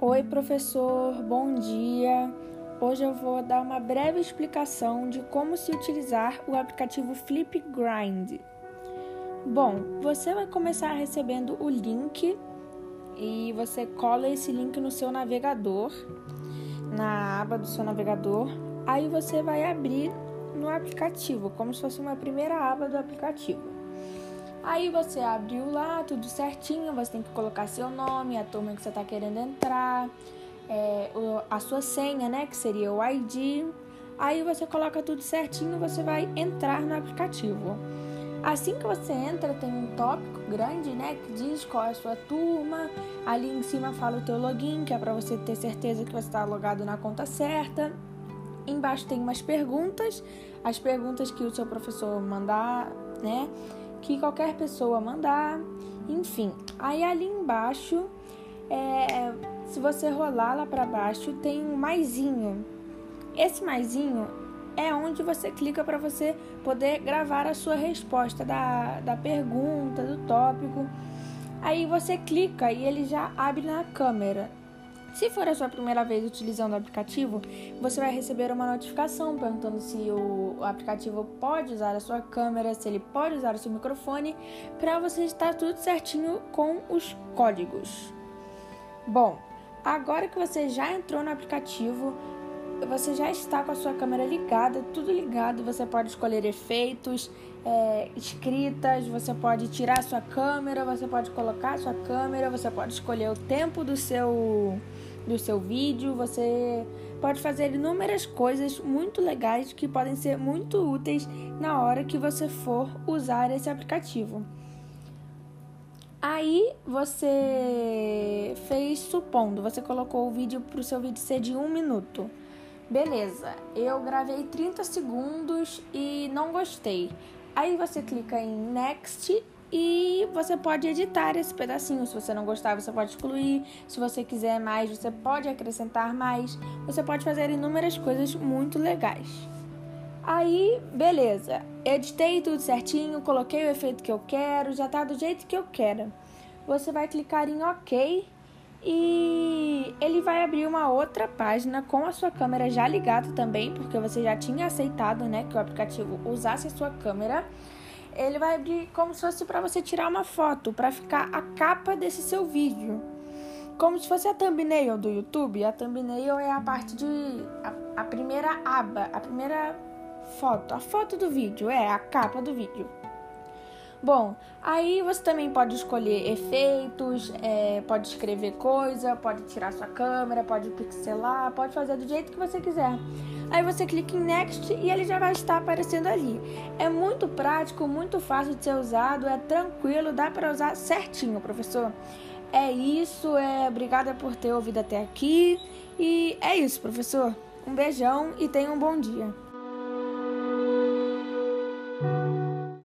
Oi, professor, bom dia. Hoje eu vou dar uma breve explicação de como se utilizar o aplicativo Flipgrind. Bom, você vai começar recebendo o link e você cola esse link no seu navegador, na aba do seu navegador. Aí você vai abrir no aplicativo, como se fosse uma primeira aba do aplicativo. Aí você abriu lá, tudo certinho, você tem que colocar seu nome, a turma que você está querendo entrar, é, a sua senha, né, que seria o ID. Aí você coloca tudo certinho, você vai entrar no aplicativo. Assim que você entra, tem um tópico grande, né, que diz qual é a sua turma. Ali em cima fala o teu login, que é para você ter certeza que você está logado na conta certa. Embaixo tem umas perguntas, as perguntas que o seu professor mandar, né? Que qualquer pessoa mandar, enfim. Aí ali embaixo, é, se você rolar lá para baixo, tem um maisinho. Esse maisinho é onde você clica para você poder gravar a sua resposta da, da pergunta, do tópico. Aí você clica e ele já abre na câmera. Se for a sua primeira vez utilizando o aplicativo, você vai receber uma notificação perguntando se o aplicativo pode usar a sua câmera, se ele pode usar o seu microfone, para você estar tudo certinho com os códigos. Bom, agora que você já entrou no aplicativo, você já está com a sua câmera ligada, tudo ligado, você pode escolher efeitos, é, escritas, você pode tirar a sua câmera, você pode colocar a sua câmera, você pode escolher o tempo do seu do seu vídeo, você pode fazer inúmeras coisas muito legais que podem ser muito úteis na hora que você for usar esse aplicativo. Aí você fez supondo, você colocou o vídeo para o seu vídeo ser de um minuto. Beleza, eu gravei 30 segundos e não gostei. Aí você clica em Next e você pode editar esse pedacinho. Se você não gostar, você pode excluir. Se você quiser mais, você pode acrescentar mais. Você pode fazer inúmeras coisas muito legais. Aí, beleza. Editei tudo certinho, coloquei o efeito que eu quero, já tá do jeito que eu quero. Você vai clicar em OK e ele vai abrir uma outra página com a sua câmera já ligada também, porque você já tinha aceitado, né, que o aplicativo usasse a sua câmera ele vai abrir como se fosse para você tirar uma foto, para ficar a capa desse seu vídeo. Como se fosse a thumbnail do YouTube. A thumbnail é a parte de. a, a primeira aba, a primeira foto. A foto do vídeo, é a capa do vídeo. Bom, aí você também pode escolher efeitos, é, pode escrever coisa, pode tirar sua câmera, pode pixelar, pode fazer do jeito que você quiser. Aí você clica em Next e ele já vai estar aparecendo ali. É muito prático, muito fácil de ser usado, é tranquilo, dá para usar certinho, professor. É isso, é obrigada por ter ouvido até aqui e é isso, professor. Um beijão e tenha um bom dia.